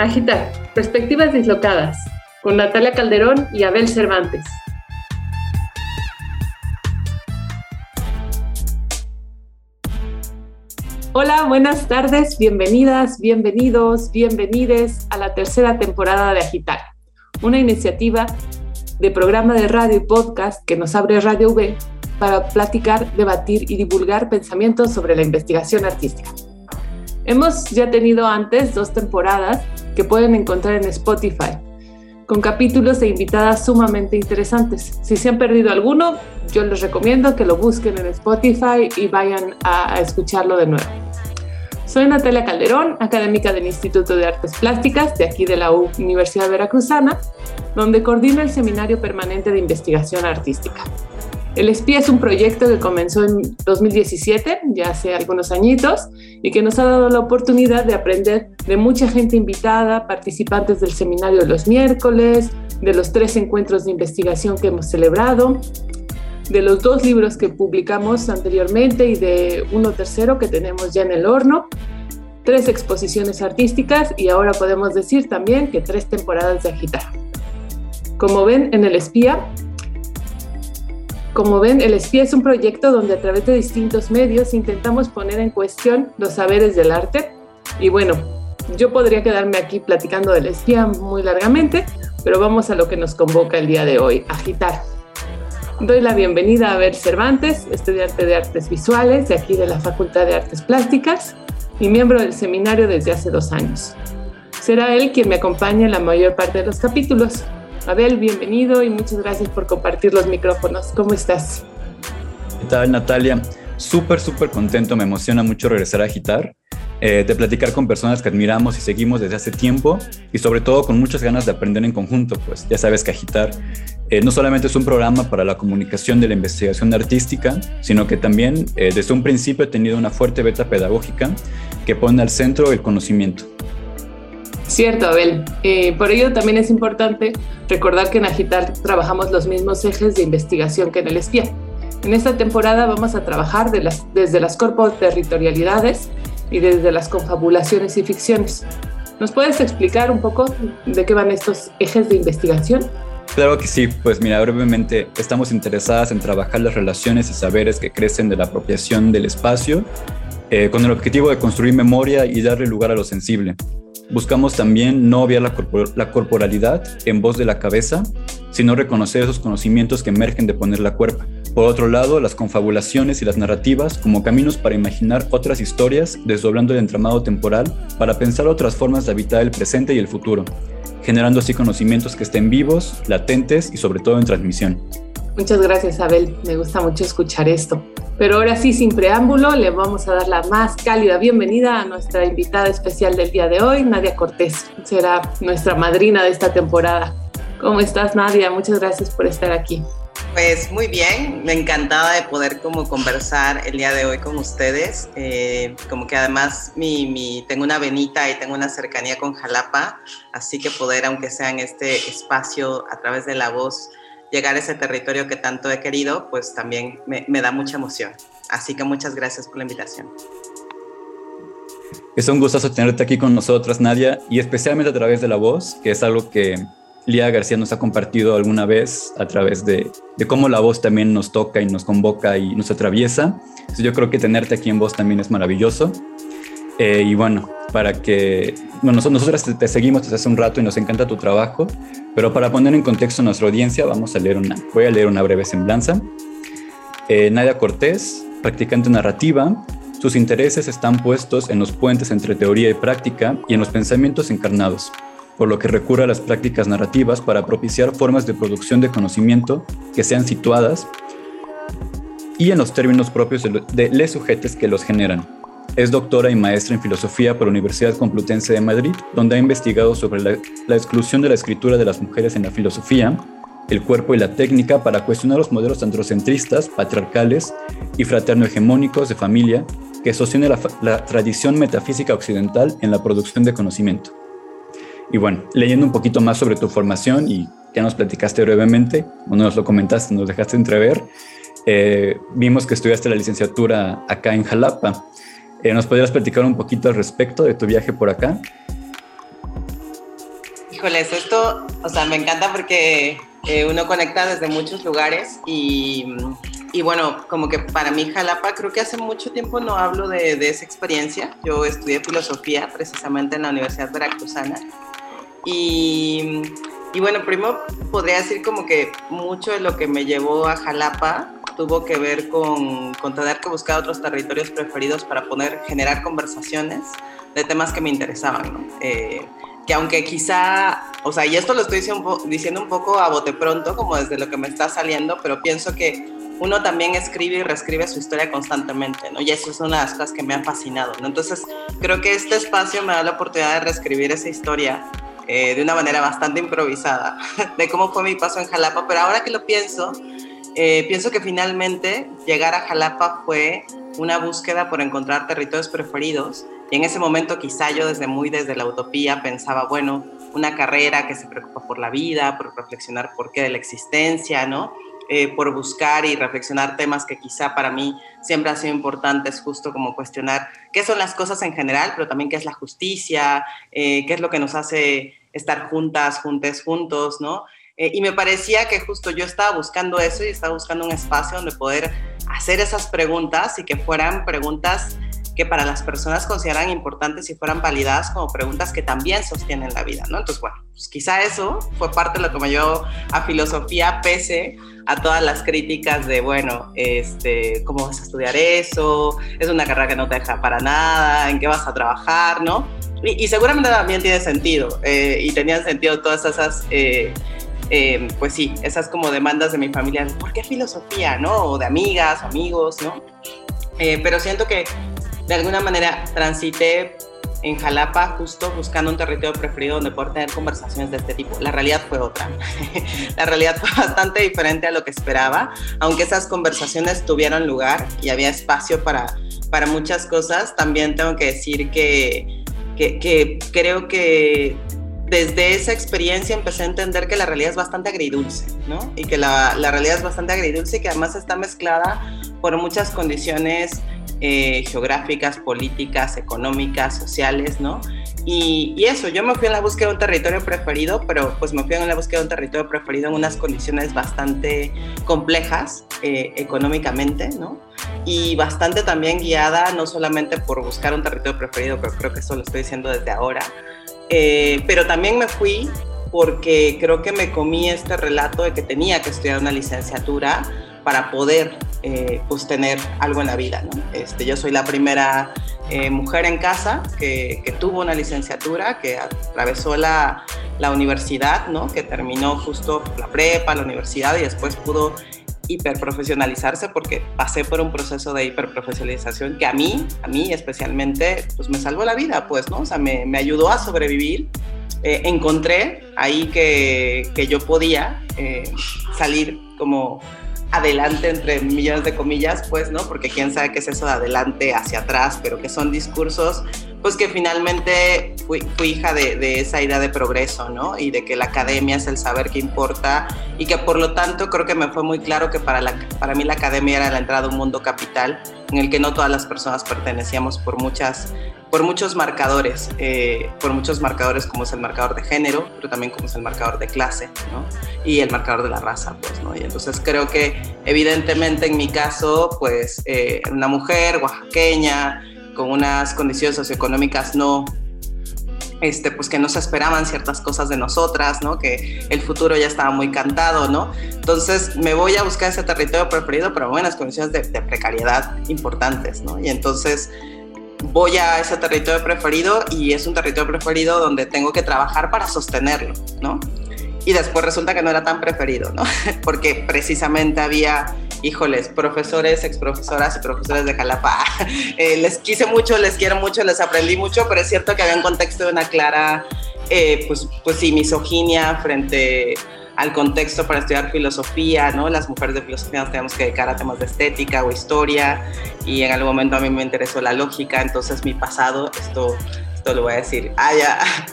Agitar, perspectivas dislocadas, con Natalia Calderón y Abel Cervantes. Hola, buenas tardes, bienvenidas, bienvenidos, bienvenides a la tercera temporada de Agitar, una iniciativa de programa de radio y podcast que nos abre Radio V para platicar, debatir y divulgar pensamientos sobre la investigación artística. Hemos ya tenido antes dos temporadas que pueden encontrar en Spotify, con capítulos e invitadas sumamente interesantes. Si se han perdido alguno, yo les recomiendo que lo busquen en Spotify y vayan a, escucharlo de nuevo. Soy Natalia Calderón, académica del Instituto de Artes Plásticas de aquí de la Universidad Veracruzana, donde coordino el Seminario Permanente de Investigación Artística. El Espía es un proyecto que comenzó en 2017, ya hace algunos añitos, y que nos ha dado la oportunidad de aprender de mucha gente invitada, participantes del seminario de los miércoles, de los tres encuentros de investigación que hemos celebrado, de los dos libros que publicamos anteriormente y de uno tercero que tenemos ya en el horno, tres exposiciones artísticas y ahora podemos decir también que tres temporadas de agitar. Como ven en El Espía, como ven, El Espía es un proyecto donde a través de distintos medios intentamos poner en cuestión los saberes del arte. Y bueno, yo podría quedarme aquí platicando del espía muy largamente, pero vamos a lo que nos convoca el día de hoy, agitar. Doy la bienvenida a Ver Cervantes, estudiante de artes visuales de aquí de la Facultad de Artes Plásticas y miembro del seminario desde hace dos años. Será él quien me acompañe en la mayor parte de los capítulos. Abel, bienvenido y muchas gracias por compartir los micrófonos. ¿Cómo estás? ¿Qué tal, Natalia? Súper, súper contento, me emociona mucho regresar a Agitar, eh, de platicar con personas que admiramos y seguimos desde hace tiempo y sobre todo con muchas ganas de aprender en conjunto, pues ya sabes que Agitar eh, no solamente es un programa para la comunicación de la investigación artística, sino que también eh, desde un principio ha tenido una fuerte beta pedagógica que pone al centro el conocimiento. Cierto, Abel. Eh, por ello también es importante recordar que en Agitar trabajamos los mismos ejes de investigación que en el espía. En esta temporada vamos a trabajar desde las territorialidades y desde las confabulaciones y ficciones. ¿Nos puedes explicar un poco de qué van estos ejes de investigación? Claro que sí, pues mira, brevemente estamos interesadas en trabajar las relaciones y saberes que crecen de la apropiación del espacio, eh, con el objetivo de construir memoria y darle lugar a lo sensible. Buscamos también no obviar la, corporalidad en voz de la cabeza, sino reconocer esos conocimientos que emergen de poner la cuerpa. Por otro lado, las confabulaciones y las narrativas como caminos para imaginar otras historias, desdoblando el entramado temporal para pensar otras formas de habitar el presente y el futuro, generando así conocimientos que estén vivos, latentes y sobre todo en transmisión. Muchas gracias, Abel. Me gusta mucho escuchar esto. Pero ahora sí, sin preámbulo, le vamos a dar la más cálida bienvenida a nuestra invitada especial del día de hoy, Nadia Cortés. Será nuestra madrina de esta temporada. ¿Cómo estás, Nadia? Muchas gracias por estar aquí. Pues muy bien, me encantaba de poder como conversar el día de hoy con ustedes, eh, como que además mi, tengo una venita y tengo una cercanía con Jalapa, así que poder, aunque sea en este espacio a través de la voz, llegar a ese territorio que tanto he querido, pues también me, da mucha emoción. Así que muchas gracias por la invitación. Es un gustazo tenerte aquí con nosotras, Nadia, y especialmente a través de la voz, que es algo que Lía García nos ha compartido alguna vez a través de, cómo la voz también nos toca y nos convoca y nos atraviesa. yo creo que tenerte aquí en voz también es maravilloso. Eh, y bueno, para que, bueno, nosotros te, seguimos desde hace un rato y nos encanta tu trabajo, pero para poner en contexto a nuestra audiencia, vamos a leer una, voy a leer una breve semblanza. Eh, Nadia Cortés, practicante narrativa, sus intereses están puestos en los puentes entre teoría y práctica y en los pensamientos encarnados, por lo que recurre a las prácticas narrativas para propiciar formas de producción de conocimiento que sean situadas y en los términos propios de, les sujetos que los generan es doctora y maestra en filosofía por la Universidad Complutense de Madrid, donde ha investigado sobre la, exclusión de la escritura de las mujeres en la filosofía, el cuerpo y la técnica para cuestionar los modelos androcentristas, patriarcales y fraterno-hegemónicos de familia que sostiene la, tradición metafísica occidental en la producción de conocimiento. Y bueno, leyendo un poquito más sobre tu formación y ya nos platicaste brevemente, o nos lo comentaste, nos dejaste entrever, eh, vimos que estudiaste la licenciatura acá en Jalapa. Eh, ¿Nos podrías platicar un poquito al respecto de tu viaje por acá? Híjoles, esto, o sea, me encanta porque eh, uno conecta desde muchos lugares y, y, bueno, como que para mí Jalapa, creo que hace mucho tiempo no hablo de, de esa experiencia. Yo estudié filosofía precisamente en la Universidad Veracruzana y, y bueno, primero podría decir como que mucho de lo que me llevó a Jalapa tuvo que ver con, con tener que buscar otros territorios preferidos para poder generar conversaciones de temas que me interesaban, ¿no? Eh, que aunque quizá, o sea, y esto lo estoy diciendo un poco a bote pronto, como desde lo que me está saliendo, pero pienso que uno también escribe y reescribe su historia constantemente, ¿no? Y eso es una de las cosas que me ha fascinado, ¿no? Entonces, creo que este espacio me da la oportunidad de reescribir esa historia eh, de una manera bastante improvisada, de cómo fue mi paso en Jalapa, pero ahora que lo pienso, eh, pienso que finalmente llegar a Jalapa fue una búsqueda por encontrar territorios preferidos y en ese momento quizá yo desde muy desde la utopía pensaba, bueno, una carrera que se preocupa por la vida, por reflexionar por qué de la existencia, ¿no? Eh, por buscar y reflexionar temas que quizá para mí siempre han sido importantes, justo como cuestionar qué son las cosas en general, pero también qué es la justicia, eh, qué es lo que nos hace estar juntas, juntes, juntos, ¿no? Eh, y me parecía que justo yo estaba buscando eso y estaba buscando un espacio donde poder hacer esas preguntas y que fueran preguntas que para las personas consideran importantes y fueran validadas como preguntas que también sostienen la vida, ¿no? Entonces, bueno, pues quizá eso fue parte de lo que me llevó a filosofía, pese a todas las críticas de, bueno, este, ¿cómo vas a estudiar eso? Es una carrera que no te deja para nada, ¿en qué vas a trabajar, no? Y, seguramente también tiene sentido, eh, y tenían sentido todas esas... Eh, eh, pues sí, esas como demandas de mi familia, ¿por qué filosofía, no? O de amigas, amigos, ¿no? pero siento que de alguna manera transité en Jalapa justo buscando un territorio preferido donde poder tener conversaciones de este tipo. La realidad fue otra. la realidad fue bastante diferente a lo que esperaba, aunque esas conversaciones tuvieron lugar y había espacio para, para muchas cosas, también tengo que decir que, que creo que desde esa experiencia empecé a entender que la realidad es bastante agridulce, ¿no? Y que la, la realidad es bastante agridulce y que además está mezclada por muchas condiciones eh, geográficas, políticas, económicas, sociales, ¿no? Y, eso, yo me fui en la búsqueda de un territorio preferido, pero pues me fui en la búsqueda de un territorio preferido en unas condiciones bastante complejas eh, económicamente, ¿no? Y bastante también guiada no solamente por buscar un territorio preferido, pero creo que eso lo estoy diciendo desde ahora, eh, pero también me fui porque creo que me comí este relato de que tenía que estudiar una licenciatura para poder eh, pues tener algo en la vida. Este, yo soy la primera eh, mujer en casa que, que, tuvo una licenciatura, que atravesó la, la, universidad, ¿no? que terminó justo la prepa, la universidad y después pudo hiperprofesionalizarse porque pasé por un proceso de hiperprofesionalización que a mí, a mí especialmente, pues me salvó la vida, pues, ¿no? O sea, me, me ayudó a sobrevivir. Eh, encontré ahí que, que yo podía salir como adelante entre millones de comillas, pues, ¿no? Porque quién sabe qué es eso de adelante hacia atrás, pero que son discursos, pues que finalmente fui, hija de, esa idea de progreso, ¿no? Y de que la academia es el saber que importa y que por lo tanto creo que me fue muy claro que para, la, para mí la academia era la entrada a un mundo capital en el que no todas las personas pertenecíamos por muchas por muchos marcadores, eh, por muchos marcadores como es el marcador de género, pero también como es el marcador de clase, ¿no? Y el marcador de la raza, pues, ¿no? Y entonces creo que evidentemente en mi caso, pues, eh, una mujer oaxaqueña, con unas condiciones socioeconómicas no este, pues que no se esperaban ciertas cosas de nosotras, ¿no? Que el futuro ya estaba muy cantado, ¿no? Entonces me voy a buscar ese territorio preferido, pero en buenas condiciones de, de, precariedad importantes, ¿no? Y entonces voy a ese territorio preferido y es un territorio preferido donde tengo que trabajar para sostenerlo, ¿no? Y después resulta que no era tan preferido, ¿no? Porque precisamente había, híjoles, profesores, exprofesoras y profesores de Jalapa. Eh, les quise mucho, les quiero mucho, les aprendí mucho, pero es cierto que había un contexto de una clara, eh, pues, pues sí, misoginia frente al contexto para estudiar filosofía, ¿no? Las mujeres de filosofía nos tenemos que dedicar a temas de estética o historia y en algún momento a mí me interesó la lógica, entonces mi pasado, esto, esto lo voy a decir a,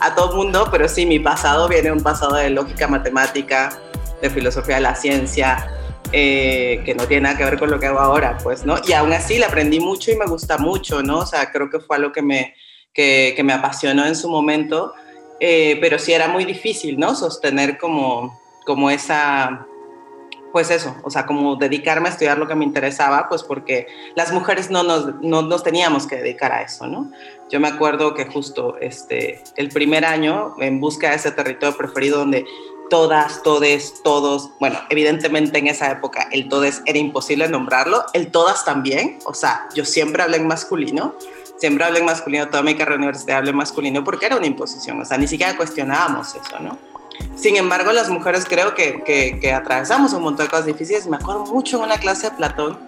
a todo mundo, pero sí, mi pasado viene un pasado de lógica matemática, de filosofía de la ciencia, eh, que no tiene nada que ver con lo que hago ahora, pues, ¿no? Y aún así le aprendí mucho y me gusta mucho, ¿no? O sea, creo que fue algo que me, que, que me apasionó en su momento eh, pero sí era muy difícil, ¿no? Sostener como, como esa, pues eso, o sea, como dedicarme a estudiar lo que me interesaba, pues porque las mujeres no nos, no nos teníamos que dedicar a eso, ¿no? Yo me acuerdo que justo este, el primer año, en busca de ese territorio preferido donde todas, todes, todos, bueno, evidentemente en esa época el todes era imposible nombrarlo, el todas también, o sea, yo siempre hablé en masculino, siempre hablé en masculino, toda mi carrera universitaria hablé en masculino porque era una imposición, o sea, ni siquiera cuestionábamos eso, ¿no? Sin embargo, las mujeres creo que, que, atravesamos un montón de cosas difíciles. Me acuerdo mucho en una clase de Platón,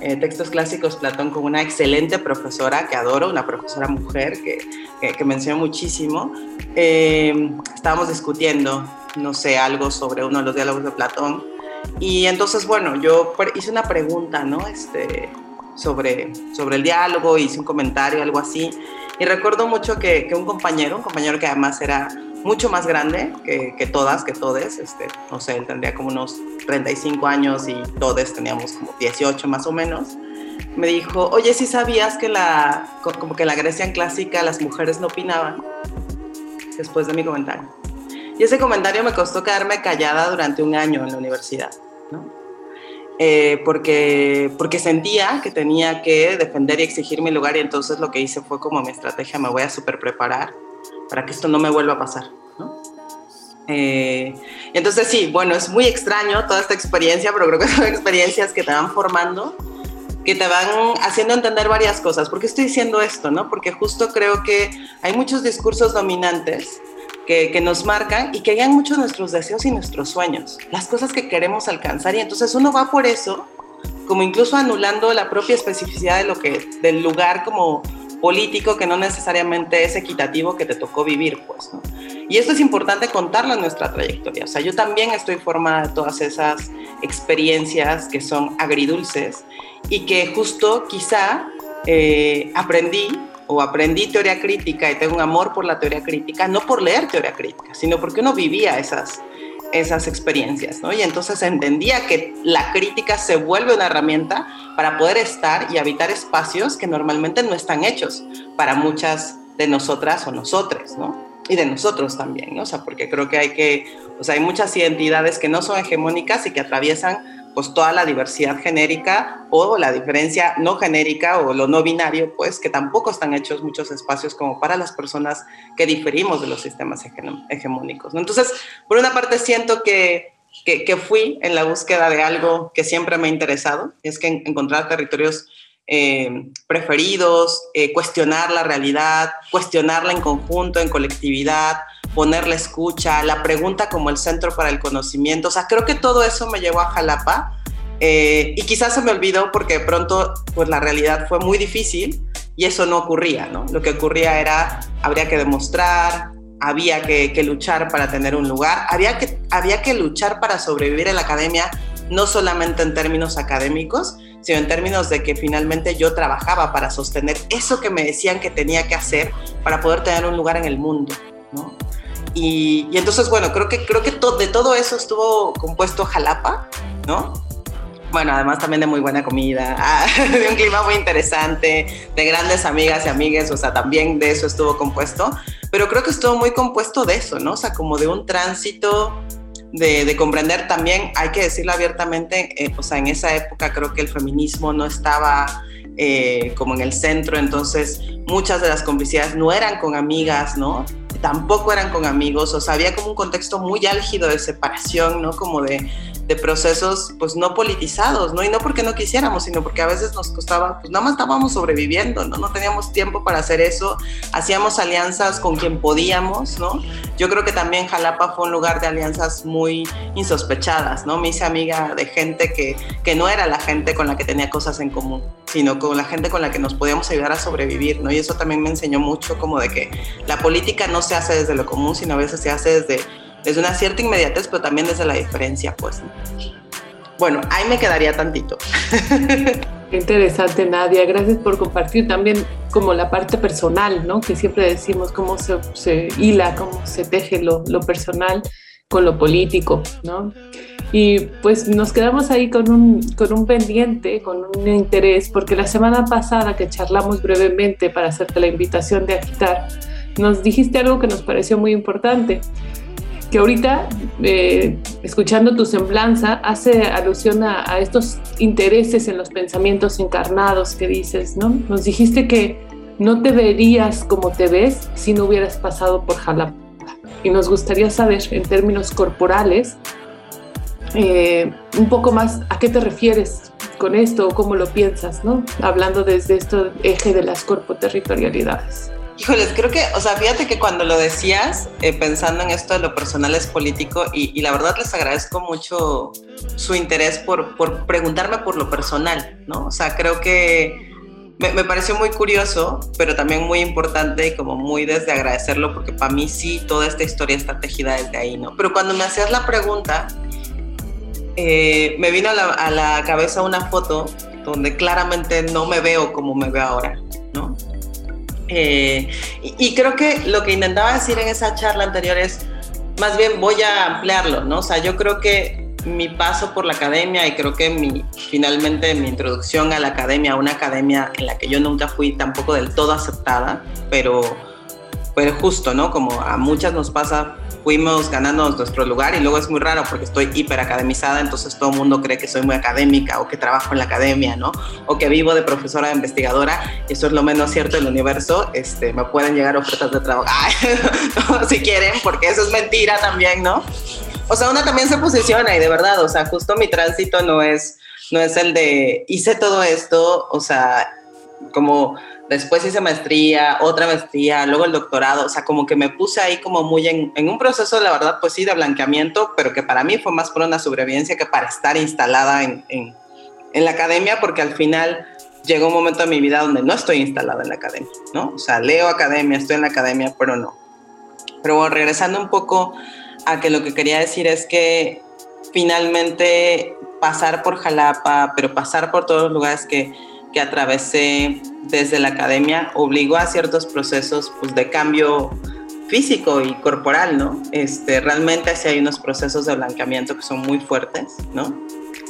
eh, textos clásicos Platón, con una excelente profesora que adoro, una profesora mujer que, que, me enseñó muchísimo. Eh, estábamos discutiendo, no sé, algo sobre uno de los diálogos de Platón. Y entonces, bueno, yo hice una pregunta, ¿no? Este, sobre, sobre el diálogo, hice un comentario, algo así. Y recuerdo mucho que, que un compañero, un compañero que además era mucho más grande que, que, todas, que todes, este, no sé, él tendría como unos 35 años y todos teníamos como 18 más o menos, me dijo, oye, si sabías que la, como que en la Grecia clásica las mujeres no opinaban? Después de mi comentario. Y ese comentario me costó quedarme callada durante un año en la universidad, ¿no? Eh, porque, porque sentía que tenía que defender y exigir mi lugar y entonces lo que hice fue como mi estrategia, me voy a super preparar para que esto no me vuelva a pasar. ¿no? Eh, entonces sí, bueno, es muy extraño toda esta experiencia, pero creo que son experiencias que te van formando, que te van haciendo entender varias cosas. ¿Por qué estoy diciendo esto? No? Porque justo creo que hay muchos discursos dominantes que, nos marcan y que guían mucho nuestros deseos y nuestros sueños, las cosas que queremos alcanzar. Y entonces uno va por eso, como incluso anulando la propia especificidad de lo que, del lugar como político que no necesariamente es equitativo que te tocó vivir, pues, ¿no? Y esto es importante contarlo en nuestra trayectoria. O sea, yo también estoy formada de todas esas experiencias que son agridulces y que justo quizá eh, aprendí o aprendí teoría crítica y tengo un amor por la teoría crítica, no por leer teoría crítica, sino porque uno vivía esas, esas experiencias, ¿no? Y entonces entendía que la crítica se vuelve una herramienta para poder estar y habitar espacios que normalmente no están hechos para muchas de nosotras o nosotros, ¿no? Y de nosotros también, ¿no? O sea, porque creo que hay que, o sea, hay muchas identidades que no son hegemónicas y que atraviesan pues toda la diversidad genérica o la diferencia no genérica o lo no binario, pues que tampoco están hechos muchos espacios como para las personas que diferimos de los sistemas hegemónicos. Entonces, por una parte siento que, que, fui en la búsqueda de algo que siempre me ha interesado, es que encontrar territorios eh, preferidos, eh, cuestionar la realidad, cuestionarla en conjunto, en colectividad, poner la escucha, la pregunta como el centro para el conocimiento. O sea, creo que todo eso me llevó a Jalapa eh, y quizás se me olvidó porque de pronto pues la realidad fue muy difícil y eso no ocurría, ¿no? Lo que ocurría era, habría que demostrar, había que, que, luchar para tener un lugar, había que, había que luchar para sobrevivir en la academia, no solamente en términos académicos, sino en términos de que finalmente yo trabajaba para sostener eso que me decían que tenía que hacer para poder tener un lugar en el mundo, ¿no? Y, entonces, bueno, creo que, creo que de todo eso estuvo compuesto Jalapa, ¿no? Bueno, además también de muy buena comida, de un clima muy interesante, de grandes amigas y amigues, o sea, también de eso estuvo compuesto, pero creo que estuvo muy compuesto de eso, ¿no? O sea, como de un tránsito de, comprender también, hay que decirlo abiertamente, eh, o sea, en esa época creo que el feminismo no estaba eh, como en el centro, entonces muchas de las complicidades no eran con amigas, ¿no? Tampoco eran con amigos, o sea, había como un contexto muy álgido de separación, ¿no? Como de, de procesos, pues no politizados, ¿no? Y no porque no quisiéramos, sino porque a veces nos costaba, pues nada más estábamos sobreviviendo, ¿no? No teníamos tiempo para hacer eso, hacíamos alianzas con quien podíamos, ¿no? Yo creo que también Jalapa fue un lugar de alianzas muy insospechadas, ¿no? Me hice amiga de gente que, que no era la gente con la que tenía cosas en común, sino con la gente con la que nos podíamos ayudar a sobrevivir, ¿no? Y eso también me enseñó mucho como de que la política no se hace desde lo común, sino a veces se hace desde, desde una cierta inmediatez, pero también desde la diferencia, pues. Bueno, ahí me quedaría tantito. Qué interesante, Nadia. Gracias por compartir también como la parte personal, ¿no? Que siempre decimos cómo se, se hila, cómo se teje lo, lo, personal con lo político, ¿no? Y pues nos quedamos ahí con un, con un pendiente, con un interés, porque la semana pasada que charlamos brevemente para hacerte la invitación de agitar, nos dijiste algo que nos pareció muy importante, que ahorita, eh, escuchando tu semblanza, hace alusión a, estos intereses en los pensamientos encarnados que dices, ¿no? Nos dijiste que no te verías como te ves si no hubieras pasado por Jalapa. Y nos gustaría saber, en términos corporales, eh, un poco más a qué te refieres con esto o cómo lo piensas, ¿no? Hablando desde este eje de las corpoterritorialidades. Híjoles, creo que, o sea, fíjate que cuando lo decías, eh, pensando en esto de lo personal es político, y, y, la verdad les agradezco mucho su interés por, por preguntarme por lo personal, ¿no? O sea, creo que me, me, pareció muy curioso, pero también muy importante y como muy desde agradecerlo, porque para mí sí, toda esta historia está tejida desde ahí, ¿no? Pero cuando me hacías la pregunta, eh, me vino a la, a la, cabeza una foto donde claramente no me veo como me veo ahora. Eh, y, creo que lo que intentaba decir en esa charla anterior es, más bien voy a ampliarlo, ¿no? O sea, yo creo que mi paso por la academia y creo que mi, finalmente mi introducción a la academia, una academia en la que yo nunca fui tampoco del todo aceptada, pero, pero justo, ¿no? Como a muchas nos pasa fuimos ganando nuestro lugar y luego es muy raro porque estoy hiper academizada, entonces todo el mundo cree que soy muy académica o que trabajo en la academia, ¿no? O que vivo de profesora de investigadora y eso es lo menos cierto del universo, este, me pueden llegar ofertas de trabajo, no, si quieren, porque eso es mentira también, ¿no? O sea, una también se posiciona y de verdad, o sea, justo mi tránsito no es, no es el de hice todo esto, o sea, como después hice maestría, otra maestría, luego el doctorado, o sea, como que me puse ahí como muy en, un proceso, la verdad, pues sí, de blanqueamiento, pero que para mí fue más por una sobrevivencia que para estar instalada en, en, en la academia, porque al final llegó un momento de mi vida donde no estoy instalada en la academia, ¿no? O sea, leo academia, estoy en la academia, pero no. Pero bueno, regresando un poco a que lo que quería decir es que finalmente pasar por Jalapa, pero pasar por todos los lugares que, que atravesé desde la academia obligó a ciertos procesos pues, de cambio físico y corporal, ¿no? Este, realmente sí hay unos procesos de blanqueamiento que son muy fuertes, ¿no?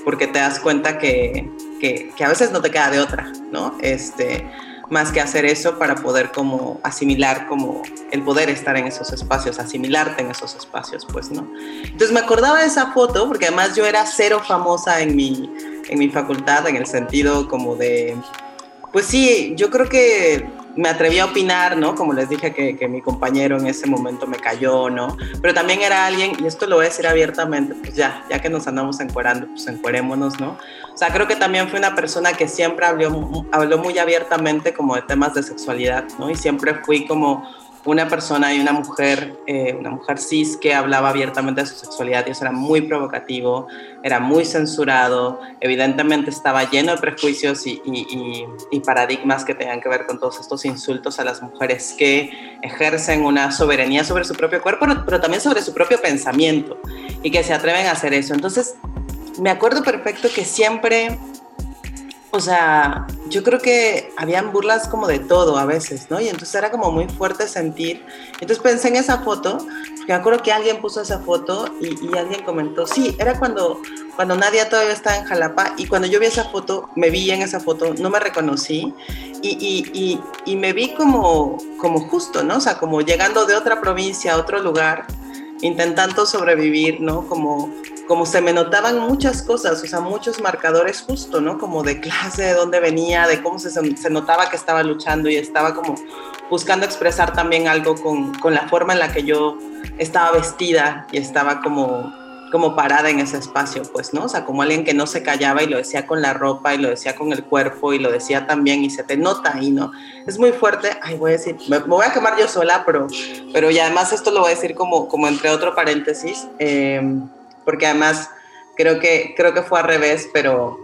Porque te das cuenta que, que, a veces no te queda de otra, ¿no? Este, más que hacer eso para poder como asimilar como el poder estar en esos espacios, asimilarte en esos espacios, pues, ¿no? Entonces me acordaba de esa foto porque además yo era cero famosa en mi, en mi facultad en el sentido como de, pues sí, yo creo que me atreví a opinar, ¿no? Como les dije que, que, mi compañero en ese momento me cayó, ¿no? Pero también era alguien, y esto lo voy a decir abiertamente, pues ya, ya que nos andamos encuerando, pues encuerémonos, ¿no? O sea, creo que también fue una persona que siempre habló, habló muy abiertamente como de temas de sexualidad, ¿no? Y siempre fui como una persona y una mujer, eh, una mujer cis que hablaba abiertamente de su sexualidad y eso era muy provocativo, era muy censurado, evidentemente estaba lleno de prejuicios y, y, y, paradigmas que tenían que ver con todos estos insultos a las mujeres que ejercen una soberanía sobre su propio cuerpo, pero también sobre su propio pensamiento y que se atreven a hacer eso. Entonces, me acuerdo perfecto que siempre o sea, yo creo que habían burlas como de todo a veces, ¿no? Y entonces era como muy fuerte sentir. Entonces pensé en esa foto, porque me acuerdo que alguien puso esa foto y, y, alguien comentó, sí, era cuando, cuando Nadia todavía estaba en Jalapa y cuando yo vi esa foto, me vi en esa foto, no me reconocí y, y, y me vi como, como justo, ¿no? O sea, como llegando de otra provincia a otro lugar, intentando sobrevivir, ¿no? Como como se me notaban muchas cosas, o sea, muchos marcadores justo, ¿no? Como de clase, de dónde venía, de cómo se, se notaba que estaba luchando y estaba como buscando expresar también algo con, con, la forma en la que yo estaba vestida y estaba como, como parada en ese espacio, pues, ¿no? O sea, como alguien que no se callaba y lo decía con la ropa y lo decía con el cuerpo y lo decía también y se te nota ahí, ¿no? Es muy fuerte, ay, voy a decir, me, me voy a quemar yo sola, pero, pero y además esto lo voy a decir como, como entre otro paréntesis. Eh, porque además creo que, creo que fue al revés, pero,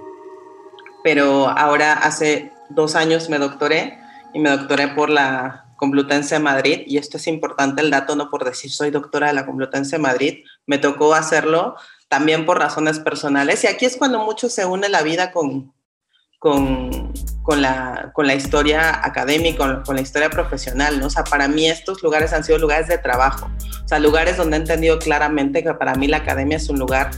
pero ahora hace dos años me doctoré y me doctoré por la Complutense de Madrid y esto es importante el dato, no por decir soy doctora de la Complutense de Madrid, me tocó hacerlo también por razones personales y aquí es cuando mucho se une la vida con, con, con, la, con la historia académica, con, la historia profesional, ¿no? O sea, para mí estos lugares han sido lugares de trabajo, o sea, lugares donde he entendido claramente que para mí la academia es un lugar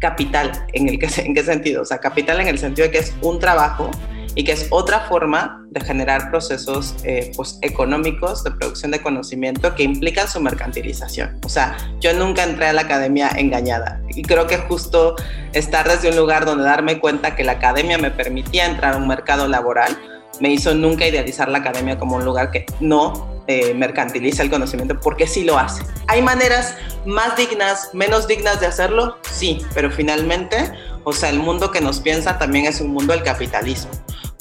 capital, ¿en, el que, en qué sentido? Sea, capital en el sentido de que es un trabajo y que es otra forma de generar procesos eh, pues, económicos de producción de conocimiento que implican su mercantilización. O sea, yo nunca entré a la academia engañada y creo que justo estar desde un lugar donde darme cuenta que la academia me permitía entrar a un mercado laboral me hizo nunca idealizar la academia como un lugar que no eh, mercantiliza el conocimiento, porque sí lo hace. ¿Hay maneras más dignas, menos dignas de hacerlo? Sí, pero finalmente, o sea, el mundo que nos piensa también es un mundo del capitalismo.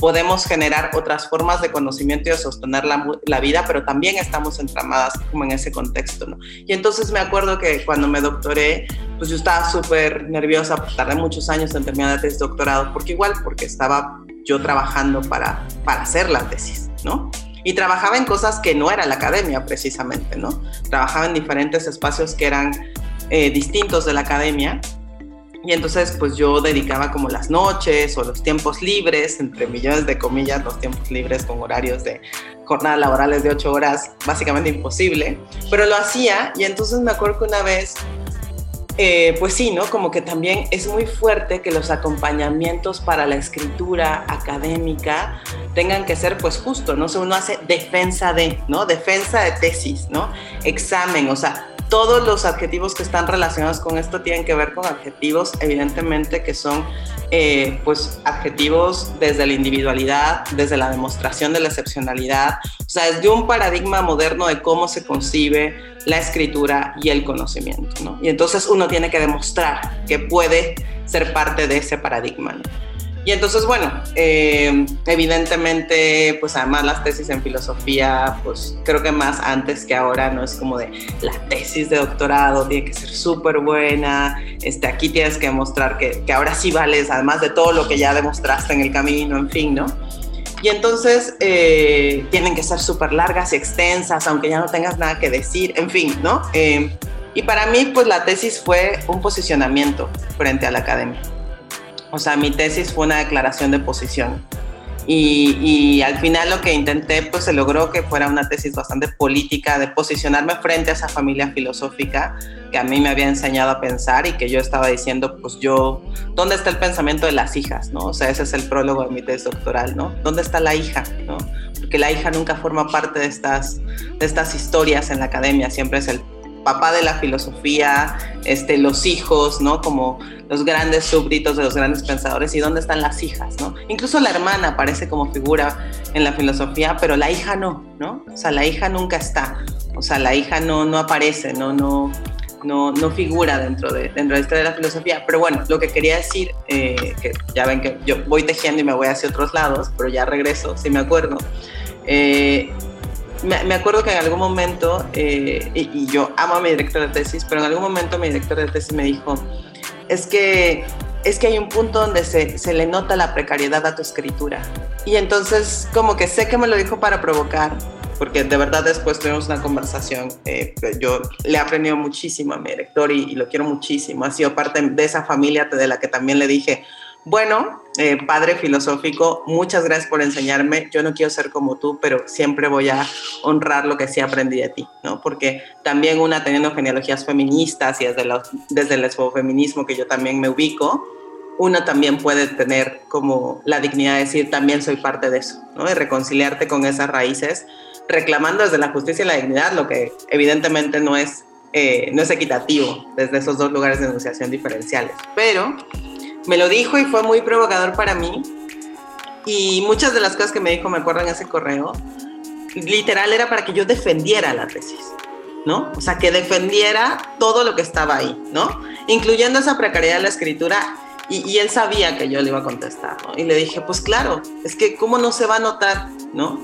Podemos generar otras formas de conocimiento y de sostener la, la vida, pero también estamos entramadas como en ese contexto, ¿no? Y entonces me acuerdo que cuando me doctoré, pues yo estaba súper nerviosa, tardé muchos años en terminar la tesis doctorado, porque igual, porque estaba yo trabajando para, para hacer la tesis, ¿no? Y trabajaba en cosas que no era la academia precisamente, ¿no? Trabajaba en diferentes espacios que eran eh, distintos de la academia. Y entonces pues yo dedicaba como las noches o los tiempos libres, entre millones de comillas, los tiempos libres con horarios de jornadas laborales de ocho horas, básicamente imposible, pero lo hacía y entonces me acuerdo que una vez eh, pues sí, ¿no? Como que también es muy fuerte que los acompañamientos para la escritura académica tengan que ser pues justo, ¿no? O sea, uno hace defensa de, ¿no? Defensa de tesis, ¿no? Examen, o sea, todos los adjetivos que están relacionados con esto tienen que ver con adjetivos, evidentemente, que son eh, pues adjetivos desde la individualidad, desde la demostración de la excepcionalidad, o sea, desde un paradigma moderno de cómo se concibe la escritura y el conocimiento, ¿no? Y entonces uno tiene que demostrar que puede ser parte de ese paradigma. Y entonces, bueno, eh, evidentemente, pues además las tesis en filosofía, pues creo que más antes que ahora, no es como de la tesis de doctorado, tiene que ser súper buena, este, aquí tienes que demostrar que, que ahora sí vales, además de todo lo que ya demostraste en el camino, en fin, ¿no? Y entonces eh, tienen que ser súper largas y extensas, aunque ya no tengas nada que decir, en fin, ¿no? Eh, y para mí, pues la tesis fue un posicionamiento frente a la academia. O sea, mi tesis fue una declaración de posición. Y, y, al final lo que intenté, pues se logró que fuera una tesis bastante política, de posicionarme frente a esa familia filosófica que a mí me había enseñado a pensar y que yo estaba diciendo, pues yo, ¿dónde está el pensamiento de las hijas? ¿no? O sea, ese es el prólogo de mi tesis doctoral, ¿no? ¿Dónde está la hija? ¿no? Porque la hija nunca forma parte de estas, de estas historias en la academia, siempre es el papá de la filosofía, este, los hijos, ¿no? Como los grandes súbditos de los grandes pensadores y dónde están las hijas, ¿no? Incluso la hermana aparece como figura en la filosofía, pero la hija no, ¿no? O sea, la hija nunca está, o sea, la hija no, no aparece, no, no, no, no figura dentro de, dentro de esta de la filosofía. Pero bueno, lo que quería decir, eh, que ya ven que yo voy tejiendo y me voy hacia otros lados, pero ya regreso, si me acuerdo. Eh, me, acuerdo que en algún momento, eh, y, yo amo a mi director de tesis, pero en algún momento mi director de tesis me dijo, es que, es que hay un punto donde se, se le nota la precariedad a tu escritura. Y entonces como que sé que me lo dijo para provocar, porque de verdad después tuvimos una conversación, eh, yo le he aprendido muchísimo a mi director y, y, lo quiero muchísimo, ha sido parte de esa familia de la que también le dije, bueno, eh, padre filosófico, muchas gracias por enseñarme. Yo no quiero ser como tú, pero siempre voy a honrar lo que sí aprendí de ti, ¿no? Porque también una teniendo genealogías feministas y desde, desde el feminismo que yo también me ubico, uno también puede tener como la dignidad de decir, también soy parte de eso, ¿no? Y reconciliarte con esas raíces, reclamando desde la justicia y la dignidad, lo que evidentemente no es, eh, no es equitativo desde esos dos lugares de enunciación diferenciales. Pero me lo dijo y fue muy provocador para mí. Y muchas de las cosas que me dijo, me acuerdo en ese correo, literal era para que yo defendiera la tesis, ¿no? O sea, que defendiera todo lo que estaba ahí, ¿no? Incluyendo esa precariedad de la escritura. Y, él sabía que yo le iba a contestar, ¿no? Y le dije, pues claro, es que cómo no se va a notar, ¿no?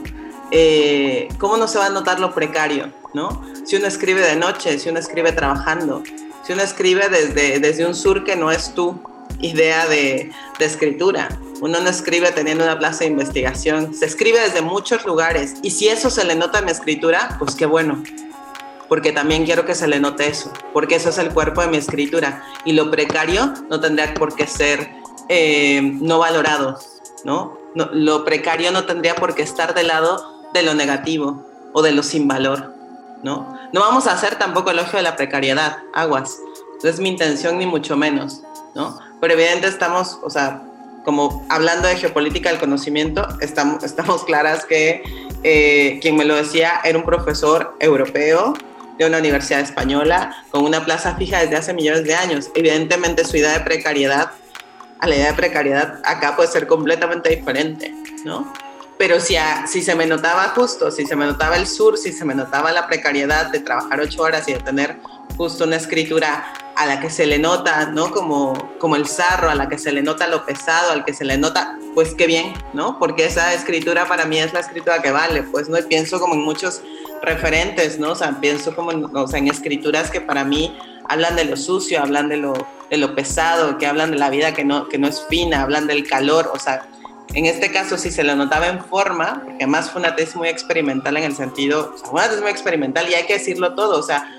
Eh, ¿Cómo no se va a notar lo precario, ¿no? Si uno escribe de noche, si uno escribe trabajando, si uno escribe desde, desde un sur que no es tú, idea de, escritura. Uno no escribe teniendo una plaza de investigación, se escribe desde muchos lugares y si eso se le nota en mi escritura, pues qué bueno, porque también quiero que se le note eso, porque eso es el cuerpo de mi escritura y lo precario no tendría por qué ser eh, no valorado, ¿no? Lo precario no tendría por qué estar del lado de lo negativo o de lo sin valor, ¿no? No vamos a hacer tampoco elogio de la precariedad, aguas, no es mi intención ni mucho menos, ¿no? Pero evidentemente estamos, o sea, como hablando de geopolítica del conocimiento, estamos, estamos claras que eh, quien me lo decía era un profesor europeo de una universidad española con una plaza fija desde hace millones de años. Evidentemente su idea de precariedad a la idea de precariedad acá puede ser completamente diferente, ¿no? Pero si, si se me notaba justo, si se me notaba el sur, si se me notaba la precariedad de trabajar ocho horas y de tener justo una escritura a la que se le nota, ¿no? Como, como el zarro, a la que se le nota lo pesado, al que se le nota, pues qué bien, ¿no? Porque esa escritura para mí es la escritura que vale, pues, ¿no? Pienso como en muchos referentes, ¿no? O sea, pienso como en, o sea, en escrituras que para mí hablan de lo sucio, hablan de lo, de lo pesado, que hablan de la vida que no, que no es fina, hablan del calor, o sea, en este caso sí se lo notaba en forma, porque además fue una tesis muy experimental en el sentido, o sea, una tesis muy experimental y hay que decirlo todo, o sea,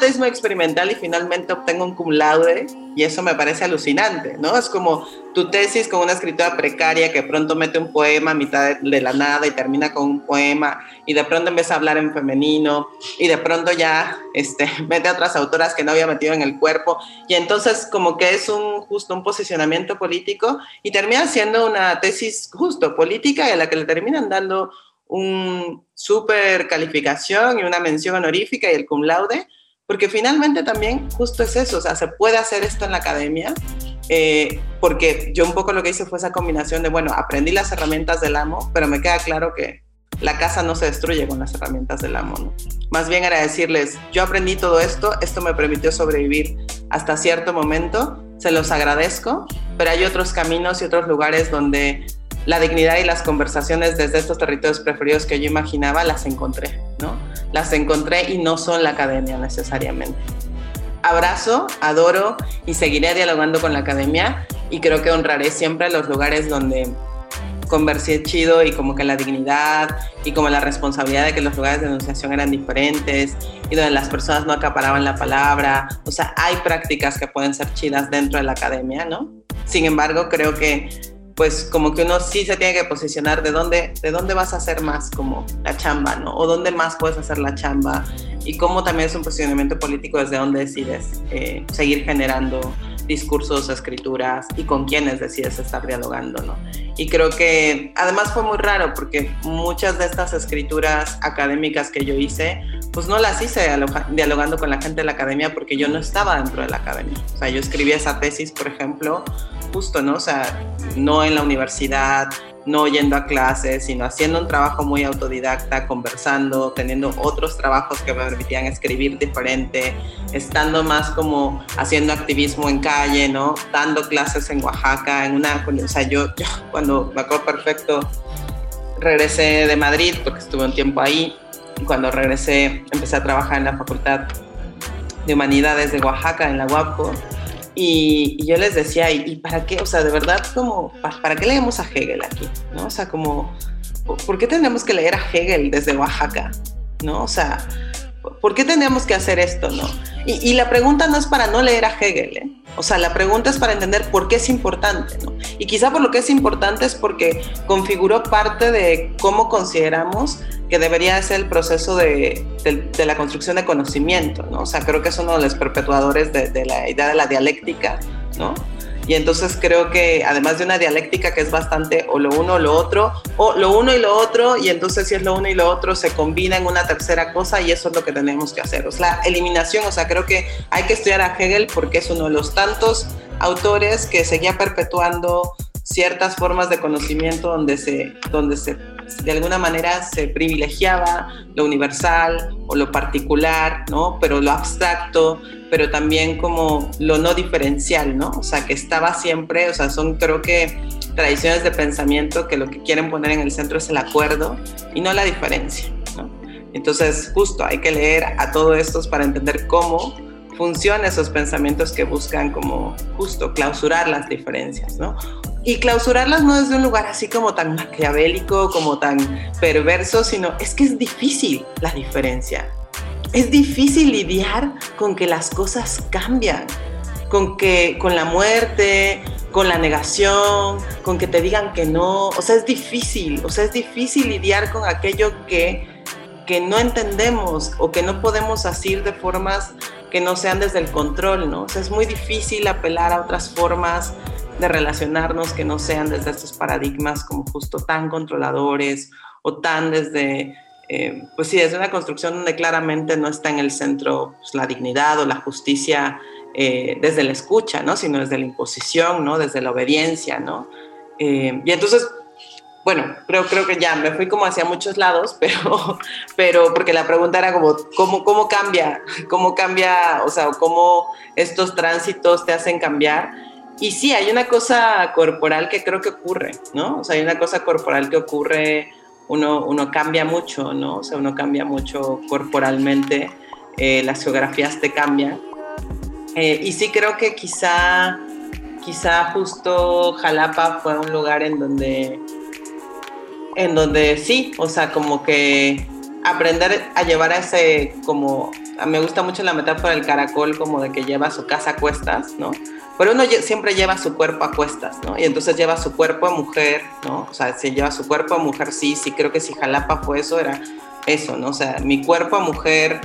tesis muy experimental y finalmente obtengo un cum laude y eso me parece alucinante, ¿no? Es como tu tesis con una escritura precaria que pronto mete un poema a mitad de, la nada y termina con un poema y de pronto empieza a hablar en femenino y de pronto ya este, mete a otras autoras que no había metido en el cuerpo y entonces como que es un justo un posicionamiento político y termina siendo una tesis justo política y a la que le terminan dando un super calificación y una mención honorífica y el cum laude porque finalmente también justo es eso, o sea, se puede hacer esto en la academia, eh, porque yo un poco lo que hice fue esa combinación de, bueno, aprendí las herramientas del amo, pero me queda claro que la casa no se destruye con las herramientas del amo, ¿no? Más bien era decirles, yo aprendí todo esto, esto me permitió sobrevivir hasta cierto momento, se los agradezco, pero hay otros caminos y otros lugares donde la dignidad y las conversaciones desde estos territorios preferidos que yo imaginaba las encontré. Las encontré y no son la academia necesariamente. Abrazo, adoro y seguiré dialogando con la academia y creo que honraré siempre los lugares donde conversé chido y como que la dignidad y como la responsabilidad de que los lugares de enunciación eran diferentes y donde las personas no acaparaban la palabra. O sea, hay prácticas que pueden ser chidas dentro de la academia, ¿no? Sin embargo, creo que pues como que uno sí se tiene que posicionar de dónde, de dónde vas a hacer más como la chamba, ¿no? O dónde más puedes hacer la chamba y cómo también es un posicionamiento político desde dónde decides eh, seguir generando discursos, escrituras y con quiénes decides estar dialogando, ¿no? Y creo que además fue muy raro porque muchas de estas escrituras académicas que yo hice, pues no las hice dialogando con la gente de la academia porque yo no estaba dentro de la academia. O sea, yo escribí esa tesis, por ejemplo, justo, ¿no? O sea, no en la universidad, no yendo a clases, sino haciendo un trabajo muy autodidacta, conversando, teniendo otros trabajos que me permitían escribir diferente, estando más como haciendo activismo en calle, ¿no? Dando clases en Oaxaca, en una, o sea, yo, yo cuando me acuerdo perfecto, regresé de Madrid porque estuve un tiempo ahí y cuando regresé empecé a trabajar en la Facultad de Humanidades de Oaxaca, en la UAPCO, y, yo les decía, ¿y, para qué? O sea, de verdad, como, ¿para, qué leemos a Hegel aquí? ¿No? O sea, como, ¿por qué tenemos que leer a Hegel desde Oaxaca? ¿No? O sea, ¿por qué tenemos que hacer esto? ¿No? Y, y la pregunta no es para no leer a Hegel, ¿eh? O sea, la pregunta es para entender por qué es importante, ¿no? Y quizá por lo que es importante es porque configuró parte de cómo consideramos que debería ser el proceso de, de, la construcción de conocimiento, ¿no? O sea, creo que es uno de los perpetuadores de, de la idea de la dialéctica, ¿no? Y entonces creo que además de una dialéctica que es bastante o lo uno o lo otro, o lo uno y lo otro, y entonces si es lo uno y lo otro, se combina en una tercera cosa y eso es lo que tenemos que hacer. O sea, la eliminación, o sea, creo que hay que estudiar a Hegel porque es uno de los tantos autores que seguía perpetuando ciertas formas de conocimiento donde se, donde se de alguna manera se privilegiaba lo universal o lo particular, ¿no? Pero lo abstracto, pero también como lo no diferencial, ¿no? O sea, que estaba siempre, o sea, son creo que tradiciones de pensamiento que lo que quieren poner en el centro es el acuerdo y no la diferencia, ¿no? Entonces, justo hay que leer a todos estos para entender cómo funcionan esos pensamientos que buscan como justo clausurar las diferencias, ¿no? Y clausurarlas no desde un lugar así como tan maquiavélico, como tan perverso, sino es que es difícil la diferencia. Es difícil lidiar con que las cosas cambian, con que con la muerte, con la negación, con que te digan que no, o sea, es difícil, o sea, es difícil lidiar con aquello que que no entendemos o que no podemos asir de formas que no sean desde el control, ¿no? O sea, es muy difícil apelar a otras formas de relacionarnos que no sean desde estos paradigmas como justo tan controladores o tan desde, eh, pues sí, desde una construcción donde claramente no está en el centro pues, la dignidad o la justicia eh, desde la escucha, ¿no? Sino desde la imposición, ¿no? Desde la obediencia, ¿no? Eh, y entonces, bueno, creo, creo que ya me fui como hacia muchos lados, pero, pero porque la pregunta era como, ¿cómo, cómo cambia? ¿Cómo cambia? O sea, ¿cómo estos tránsitos te hacen cambiar? Y sí, hay una cosa corporal que creo que ocurre, ¿no? O sea, hay una cosa corporal que ocurre, uno, uno cambia mucho, ¿no? O sea, uno cambia mucho corporalmente, eh, las geografías te cambian. Eh, y sí creo que quizá, quizá justo Jalapa fue un lugar en donde, en donde sí, o sea, como que aprender a llevar a ese, como, me gusta mucho la metáfora del caracol, como de que lleva su casa a cuestas, ¿no? Pero uno siempre lleva su cuerpo a cuestas, ¿no? Y entonces lleva su cuerpo a mujer, ¿no? O sea, si lleva su cuerpo a mujer, sí, sí, creo que si Jalapa fue eso, era eso, ¿no? O sea, mi cuerpo a mujer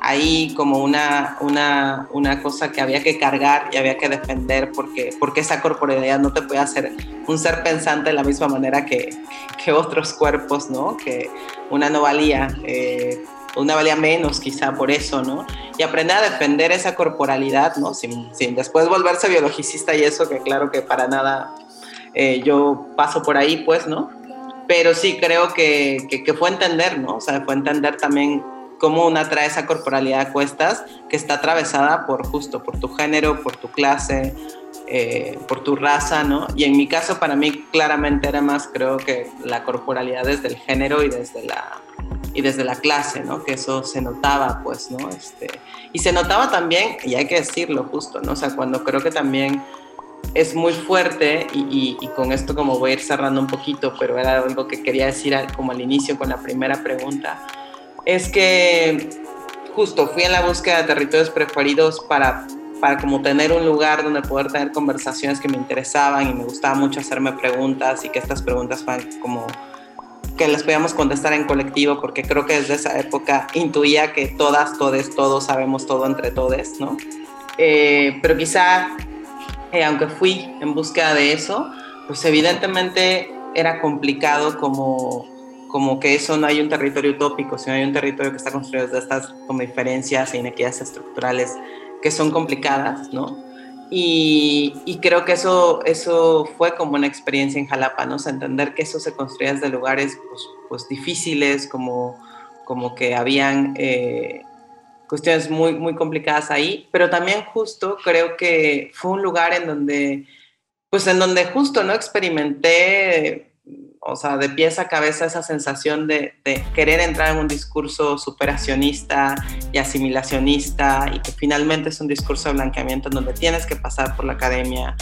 ahí como una, una, una, cosa que había que cargar y había que defender porque, porque esa corporalidad no te puede hacer un ser pensante de la misma manera que, que otros cuerpos, ¿no? Que una no valía, eh, una valía menos quizá por eso, ¿no? Y aprender a defender esa corporalidad, ¿no? Sin, sin después volverse biologicista y eso, que claro que para nada eh, yo paso por ahí, pues, ¿no? Pero sí creo que, que, que fue entender, ¿no? O sea, fue entender también cómo una trae esa corporalidad a cuestas que está atravesada por justo, por tu género, por tu clase, eh, por tu raza, ¿no? Y en mi caso, para mí, claramente era más, creo que la corporalidad desde el género y desde la, y desde la clase, ¿no? Que eso se notaba, pues, ¿no? Este, y se notaba también, y hay que decirlo justo, ¿no? O sea, cuando creo que también es muy fuerte, y, con esto como voy a ir cerrando un poquito, pero era algo que quería decir como al inicio con la primera pregunta, es que justo fui en la búsqueda de territorios preferidos para, para como tener un lugar donde poder tener conversaciones que me interesaban y me gustaba mucho hacerme preguntas y que estas preguntas fueran como que las podíamos contestar en colectivo porque creo que desde esa época intuía que todas, todes, todos sabemos todo entre todes, ¿no? Eh, pero quizá, eh, aunque fui en búsqueda de eso, pues evidentemente era complicado como como que eso no hay un territorio utópico, sino hay un territorio que está construido de estas como diferencias e inequidades estructurales que son complicadas, ¿no? Y, y, creo que eso, eso fue como una experiencia en Jalapa, ¿no? O sea, entender que eso se construía desde lugares pues, pues difíciles, como, como que habían eh, cuestiones muy, muy complicadas ahí, pero también justo creo que fue un lugar en donde, pues en donde justo, ¿no? Experimenté o sea, de pies a cabeza esa sensación de, querer entrar en un discurso superacionista y asimilacionista y que finalmente es un discurso de blanqueamiento en donde tienes que pasar por la academia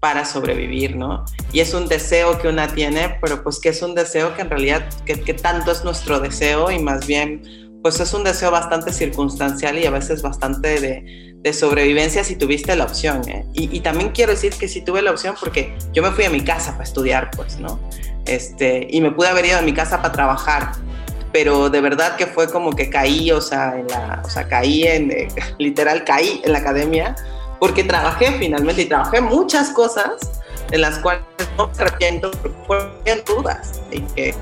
para sobrevivir, ¿no? Y es un deseo que una tiene, pero pues que es un deseo que en realidad, que, tanto es nuestro deseo y más bien, pues es un deseo bastante circunstancial y a veces bastante de, sobrevivencia si tuviste la opción. ¿eh? Y, también quiero decir que si tuve la opción porque yo me fui a mi casa para estudiar, pues, ¿no? Este, y me pude haber ido a mi casa para trabajar, pero de verdad que fue como que caí, o sea, en la, o sea caí en, eh, literal caí en la academia, porque trabajé finalmente y trabajé muchas cosas de las cuales no me arrepiento, fueron rudas, y que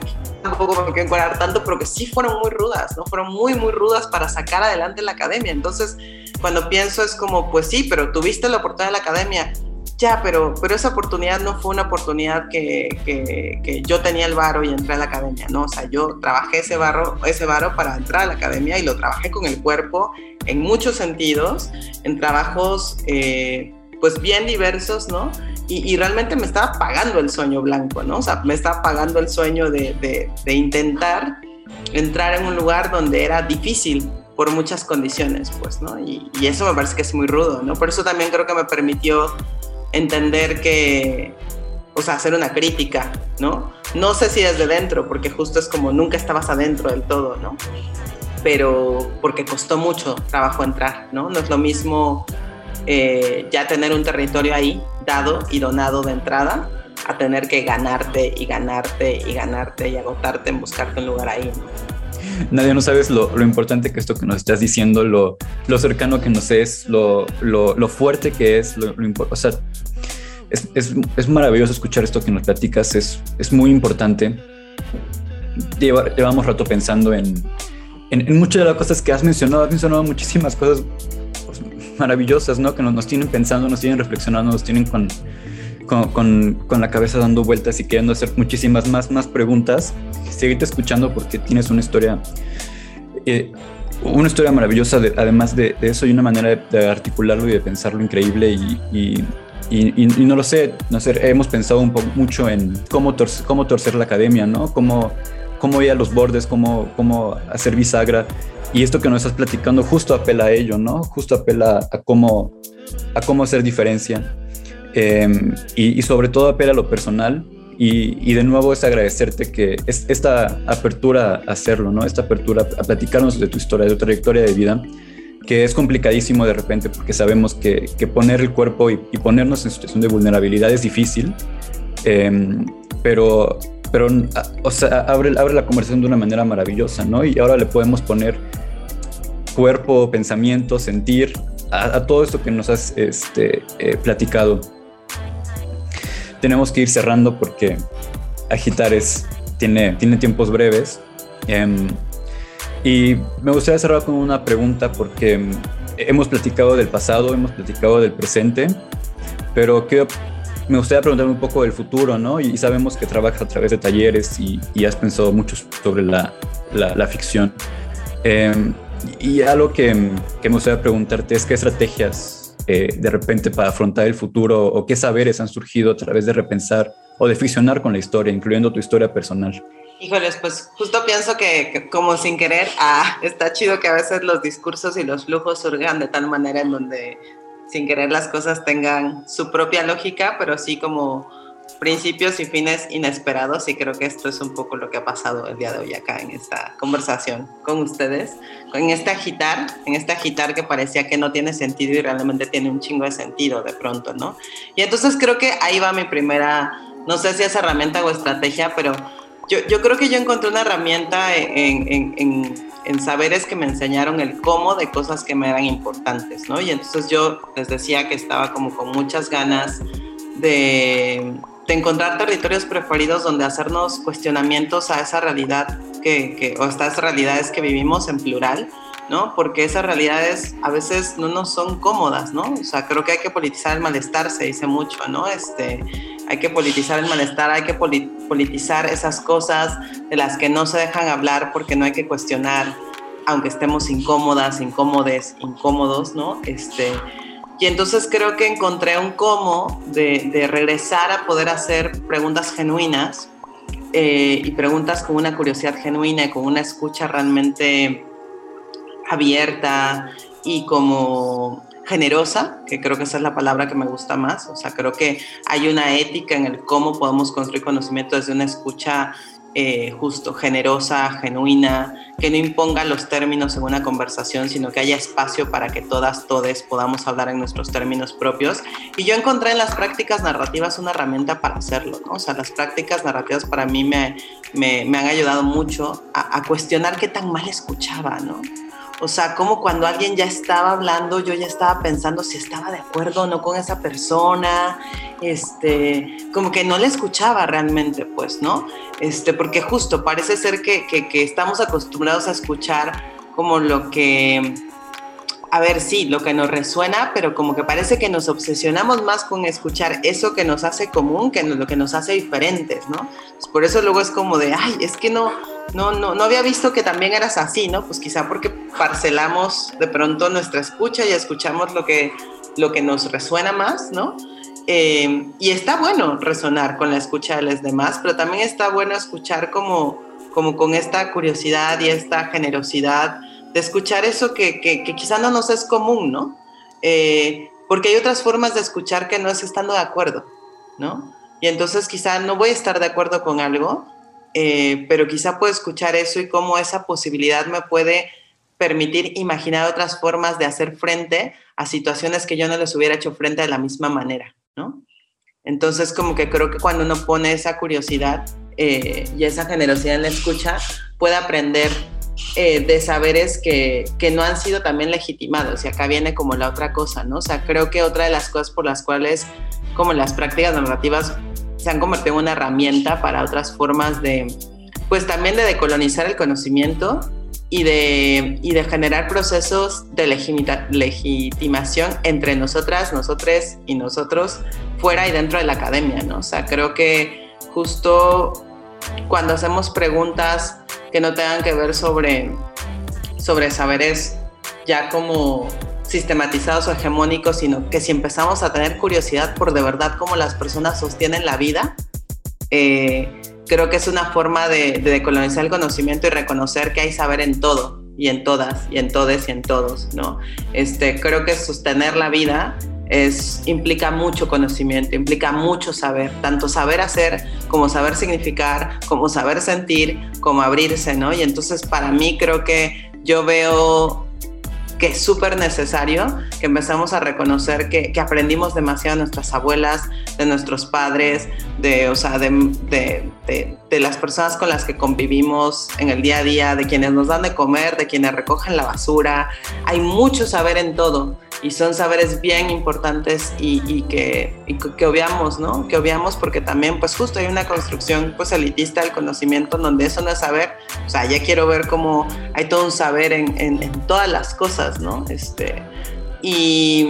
tampoco me quiero encuadrar tanto, pero que sí fueron muy rudas, ¿no? Fueron muy, muy rudas para sacar adelante la academia. Entonces, cuando pienso es como, pues sí, pero tuviste la oportunidad de la academia, ya, pero, pero esa oportunidad no fue una oportunidad que, que, yo tenía el varo y entré a la academia, ¿no? O sea, yo trabajé ese, barro, ese varo para entrar a la academia y lo trabajé con el cuerpo en muchos sentidos, en trabajos eh, pues bien diversos, ¿no? Y, y, realmente me estaba pagando el sueño blanco, ¿no? O sea, me estaba pagando el sueño de, de, de intentar entrar en un lugar donde era difícil por muchas condiciones, pues, ¿no? Y, y, eso me parece que es muy rudo, ¿no? Por eso también creo que me permitió entender que, o sea, hacer una crítica, ¿no? No sé si desde dentro, porque justo es como nunca estabas adentro del todo, ¿no? Pero porque costó mucho trabajo entrar, ¿no? No es lo mismo eh, ya tener un territorio ahí dado y donado de entrada a tener que ganarte y ganarte y ganarte y agotarte en buscarte un lugar ahí. Nadie no sabes lo, lo, importante que esto que nos estás diciendo, lo, lo cercano que nos es, lo, lo, lo fuerte que es, lo, o sea, es, es, es, maravilloso escuchar esto que nos platicas, es, es muy importante. llevamos rato pensando en, en, muchas de las cosas que has mencionado, has mencionado muchísimas cosas pues, maravillosas, ¿no? Que nos, nos, tienen pensando, nos tienen reflexionando, nos tienen con, con, con, la cabeza dando vueltas y queriendo hacer muchísimas más, más preguntas. Seguirte escuchando porque tienes una historia, eh, una historia maravillosa, además de, eso, y una manera de, articularlo y de pensarlo increíble y, y y, no lo sé, no sé, hemos pensado un poco mucho en cómo, torcer, cómo torcer la academia, ¿no? Cómo, cómo ir a los bordes, cómo, cómo hacer bisagra. Y esto que nos estás platicando justo apela a ello, ¿no? Justo apela a cómo, a cómo hacer diferencia. Em, y, sobre todo apela a lo personal. Y, de nuevo es agradecerte que es, esta apertura a hacerlo, ¿no? Esta apertura a platicarnos de tu historia, de tu trayectoria de vida, que es complicadísimo de repente porque sabemos que, que poner el cuerpo y, ponernos en situación de vulnerabilidad es difícil. Em, pero pero o sea, abre, abre la conversación de una manera maravillosa, ¿no? Y ahora le podemos poner cuerpo, pensamiento, sentir a, todo esto que nos has este, eh, platicado. Tenemos que ir cerrando porque agitar es, tiene, tiene tiempos breves. Em, y me gustaría cerrar con una pregunta porque hemos platicado del pasado, hemos platicado del presente, pero me gustaría preguntar un poco del futuro, ¿no? Y sabemos que trabajas a través de talleres y, has pensado mucho sobre la, la, ficción. Em, y algo que, que, me gustaría preguntarte es qué estrategias eh, de repente para afrontar el futuro o qué saberes han surgido a través de repensar o de ficcionar con la historia, incluyendo tu historia personal. Híjoles, pues justo pienso que, como sin querer, ah, está chido que a veces los discursos y los flujos surgan de tal manera en donde sin querer las cosas tengan su propia lógica, pero sí como principios y fines inesperados y creo que esto es un poco lo que ha pasado el día de hoy acá en esta conversación con ustedes, en este agitar, en este agitar que parecía que no tiene sentido y realmente tiene un chingo de sentido de pronto, ¿no? Y entonces creo que ahí va mi primera, no sé si es herramienta o estrategia, pero yo, yo creo que yo encontré una herramienta en, en, en en saberes que me enseñaron el cómo de cosas que me eran importantes, ¿no? Y entonces yo les decía que estaba como con muchas ganas de, de encontrar territorios preferidos donde hacernos cuestionamientos a esa realidad que, que, o estas realidades que vivimos en plural, ¿no? Porque esas realidades a veces no nos son cómodas, ¿no? O sea, creo que hay que politizar el malestar, se dice mucho, ¿no? Este, hay que politizar el malestar, hay que politizar esas cosas de las que no se dejan hablar porque no hay que cuestionar, aunque estemos incómodas, incómodes, incómodos, ¿no? Este, y entonces creo que encontré un cómo de, regresar a poder hacer preguntas genuinas eh, y preguntas con una curiosidad genuina y con una escucha realmente abierta y como generosa, que creo que esa es la palabra que me gusta más. O sea, creo que hay una ética en el cómo podemos construir conocimiento desde una escucha eh, justo, generosa, genuina, que no imponga los términos en una conversación, sino que haya espacio para que todas, todes podamos hablar en nuestros términos propios. Y yo encontré en las prácticas narrativas una herramienta para hacerlo, ¿no? O sea, las prácticas narrativas para mí me, me, me han ayudado mucho a, a cuestionar qué tan mal escuchaba, ¿no? O sea, como cuando alguien ya estaba hablando, yo ya estaba pensando si estaba de acuerdo o no con esa persona, este, como que no le escuchaba realmente, pues, ¿no? Este, porque justo parece ser que, que estamos acostumbrados a escuchar como lo que a ver, sí, lo que nos resuena, pero como que parece que nos obsesionamos más con escuchar eso que nos hace común que lo que nos hace diferentes, ¿no? Pues por eso luego es como de, ay, es que no, no, no, no había visto que también eras así, ¿no? Pues quizá porque parcelamos de pronto nuestra escucha y escuchamos lo que, lo que nos resuena más, ¿no? Eh, y está bueno resonar con la escucha de los demás, pero también está bueno escuchar como, como con esta curiosidad y esta generosidad de escuchar eso que, que, quizá no nos es común, ¿no? Eh, porque hay otras formas de escuchar que no es estando de acuerdo, ¿no? Y entonces quizá no voy a estar de acuerdo con algo, eh, pero quizá puedo escuchar eso y cómo esa posibilidad me puede permitir imaginar otras formas de hacer frente a situaciones que yo no les hubiera hecho frente de la misma manera, ¿no? Entonces como que creo que cuando uno pone esa curiosidad eh, y esa generosidad en la escucha, puede aprender eh, de saberes que, que, no han sido también legitimados. Y acá viene como la otra cosa, ¿no? O sea, creo que otra de las cosas por las cuales como las prácticas narrativas se han convertido en una herramienta para otras formas de, pues también de decolonizar el conocimiento y de, y de generar procesos de legitimación entre nosotras, nosotres y nosotros fuera y dentro de la academia, ¿no? O sea, creo que justo cuando hacemos preguntas que no tengan que ver sobre, sobre saberes ya como sistematizados o hegemónicos, sino que si empezamos a tener curiosidad por de verdad cómo las personas sostienen la vida, eh, creo que es una forma de, de decolonizar el conocimiento y reconocer que hay saber en todo y en todas y en todes y en todos, ¿no? Este, creo que sostener la vida es, implica mucho conocimiento, implica mucho saber, tanto saber hacer como saber significar, como saber sentir, como abrirse, ¿no? Y entonces para mí creo que yo veo que es súper necesario que empezamos a reconocer que, que, aprendimos demasiado de nuestras abuelas, de nuestros padres, de, o sea, de, de, las personas con las que convivimos en el día a día, de quienes nos dan de comer, de quienes recogen la basura. Hay mucho saber en todo y son saberes bien importantes y, y, que, y, que, obviamos, ¿no? Que obviamos porque también, pues justo hay una construcción pues elitista del conocimiento donde eso no es saber, o sea, ya quiero ver cómo hay todo un saber en, en, en todas las cosas, ¿no? Este, y,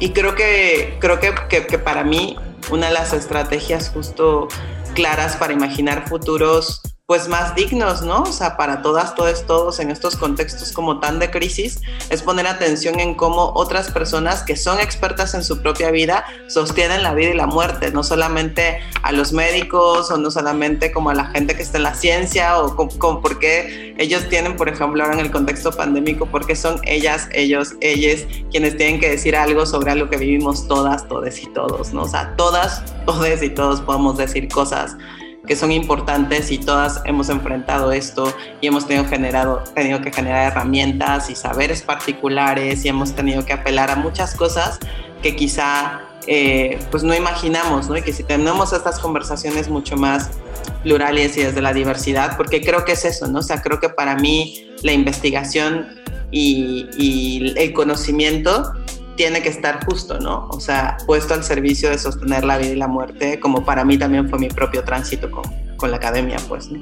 y creo, que, creo que, que, que para mí una de las estrategias justo claras para imaginar futuros pues más dignos, ¿no? O sea, para todas, todos, todos en estos contextos como tan de crisis, es poner atención en cómo otras personas que son expertas en su propia vida sostienen la vida y la muerte, no solamente a los médicos o no solamente como a la gente que está en la ciencia o como, porque ellos tienen, por ejemplo, ahora en el contexto pandémico, porque son ellas, ellos, ellas quienes tienen que decir algo sobre algo que vivimos todas, todes y todos, ¿no? O sea, todas, todes y todos podemos decir cosas que son importantes y todas hemos enfrentado esto y hemos tenido, generado, tenido que generar herramientas y saberes particulares y hemos tenido que apelar a muchas cosas que quizá eh, pues no imaginamos, ¿no? Y que si tenemos estas conversaciones mucho más plurales y desde la diversidad, porque creo que es eso, ¿no? O sea, creo que para mí la investigación y, y el conocimiento tiene que estar justo, ¿no? O sea, puesto al servicio de sostener la vida y la muerte, como para mí también fue mi propio tránsito con, con la academia, pues, ¿no?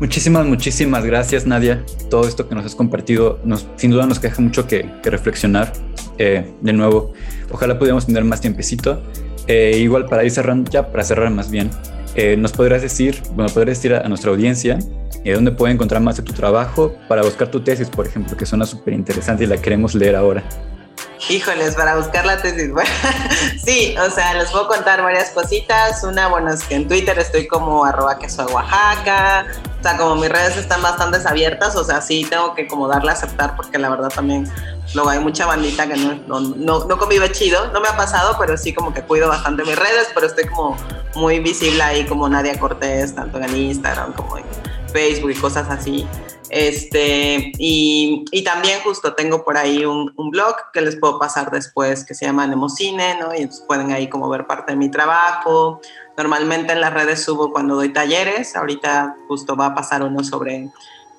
Muchísimas, muchísimas gracias, Nadia. Todo esto que nos has compartido, nos, sin duda nos deja mucho que, que reflexionar. Eh, de nuevo, ojalá pudiéramos tener más tiempecito. Eh, igual para ir cerrando, ya para cerrar más bien, eh, nos podrías decir, bueno, podrías decir a, a nuestra audiencia eh, dónde puede encontrar más de tu trabajo para buscar tu tesis, por ejemplo, que suena súper interesante y la queremos leer ahora. Híjoles, para buscar la tesis. Bueno, sí, o sea, les puedo contar varias cositas. Una, bueno, es que en Twitter estoy como arroba queso de Oaxaca. O sea, como mis redes están bastante abiertas, o sea, sí tengo que como darle a aceptar porque la verdad también luego hay mucha bandita que no, no, no, convive chido. No me ha pasado, pero sí como que cuido bastante mis redes, pero estoy como muy visible ahí como Nadia Cortés, tanto en Instagram como en Facebook y cosas así. Este, y, y, también justo tengo por ahí un, blog que les puedo pasar después que se llama Nemocine, ¿no? Y entonces pueden ahí como ver parte de mi trabajo. Normalmente en las redes subo cuando doy talleres. Ahorita justo va a pasar uno sobre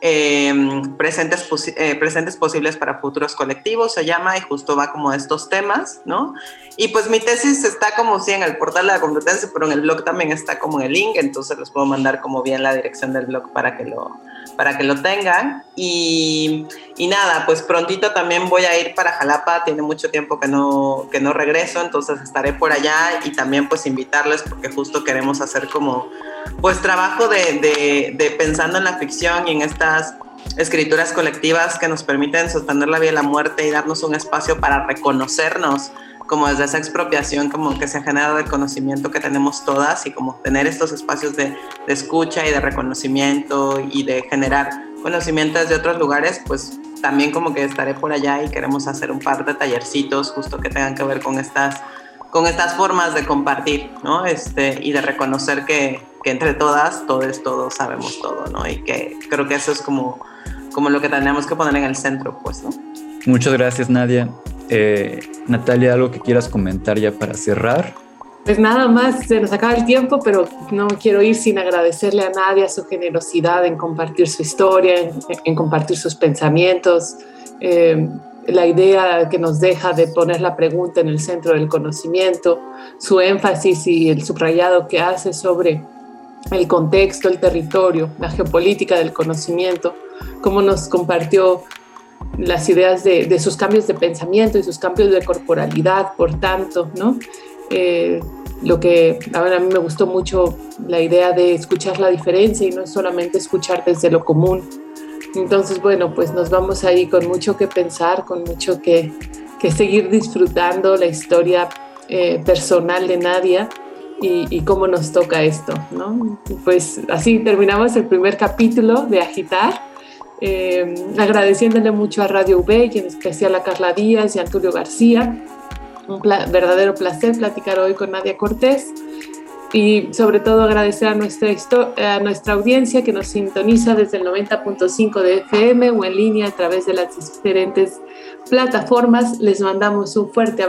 eh, presentes, eh, presentes posibles para futuros colectivos, se llama, y justo va como estos temas, ¿no? Y pues mi tesis está como sí en el portal de la competencia, pero en el blog también está como en el link, entonces les puedo mandar como bien la dirección del blog para que lo, para que lo tengan. Y, y, nada, pues prontito también voy a ir para Jalapa, tiene mucho tiempo que no, que no regreso, entonces estaré por allá y también pues invitarles porque justo queremos hacer como pues trabajo de, de, de pensando en la ficción y en estas escrituras colectivas que nos permiten sostener la vida y la muerte y darnos un espacio para reconocernos como desde esa expropiación como que se ha generado del conocimiento que tenemos todas y como tener estos espacios de, de escucha y de reconocimiento y de generar conocimiento desde otros lugares, pues también como que estaré por allá y queremos hacer un par de tallercitos justo que tengan que ver con estas, con estas formas de compartir, ¿no? Este, y de reconocer que, que entre todas, todos, todos sabemos todo, ¿no? Y que creo que eso es como, como lo que tenemos que poner en el centro, pues, ¿no? Muchas gracias, Nadia. Eh, Natalia, ¿algo que quieras comentar ya para cerrar? Pues nada más, se nos acaba el tiempo, pero no quiero ir sin agradecerle a Nadia su generosidad en compartir su historia, en, compartir sus pensamientos, eh, la idea que nos deja de poner la pregunta en el centro del conocimiento, su énfasis y el subrayado que hace sobre el contexto, el territorio, la geopolítica del conocimiento, cómo nos compartió las ideas de, sus cambios de pensamiento y sus cambios de corporalidad, por tanto, ¿no? Eh, lo que a, a mí me gustó mucho la idea de escuchar la diferencia y no solamente escuchar desde lo común. Entonces, bueno, pues nos vamos ahí con mucho que pensar, con mucho que, que seguir disfrutando la historia eh, personal de Nadia y, cómo nos toca esto, ¿no? Pues así terminamos el primer capítulo de Agitar. Eh, agradeciéndole mucho a Radio V y en especial a Carla Díaz y a Antonio García un verdadero placer platicar hoy con Nadia Cortés y sobre todo agradecer a nuestra, a nuestra audiencia que nos sintoniza desde el 90.5 de FM o en línea a través de las diferentes plataformas. Les mandamos un fuerte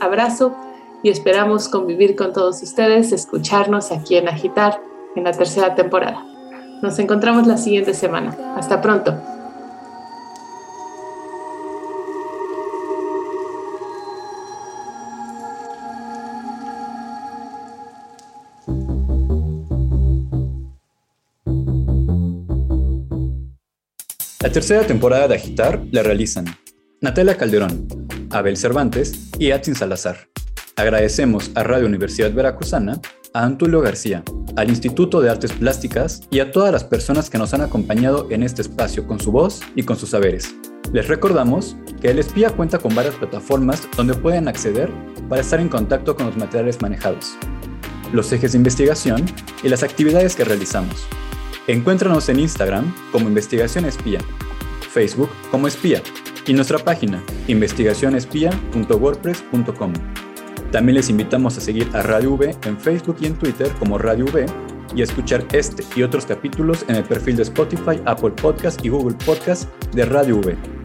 abrazo y esperamos convivir con todos ustedes, escucharnos aquí en Agitar en la tercera temporada. Nos encontramos la siguiente semana. Hasta pronto. La tercera temporada de Agitar la realizan Natalia Calderón, Abel Cervantes y Atsin Salazar. Agradecemos a Radio Universidad Veracruzana, a Antulio García, al Instituto de Artes Plásticas y a todas las personas que nos han acompañado en este espacio con su voz y con sus saberes. Les recordamos que El Espía cuenta con varias plataformas donde pueden acceder para estar en contacto con los materiales manejados, los ejes de investigación y las actividades que realizamos. Encuéntranos en Instagram como Investigación Espía, Facebook como Espía y nuestra página investigacionespía.wordpress.com. También les invitamos a seguir a Radio V en Facebook y en Twitter como Radio V y a escuchar este y otros capítulos en el perfil de Spotify, Apple Podcast y Google Podcast de Radio V.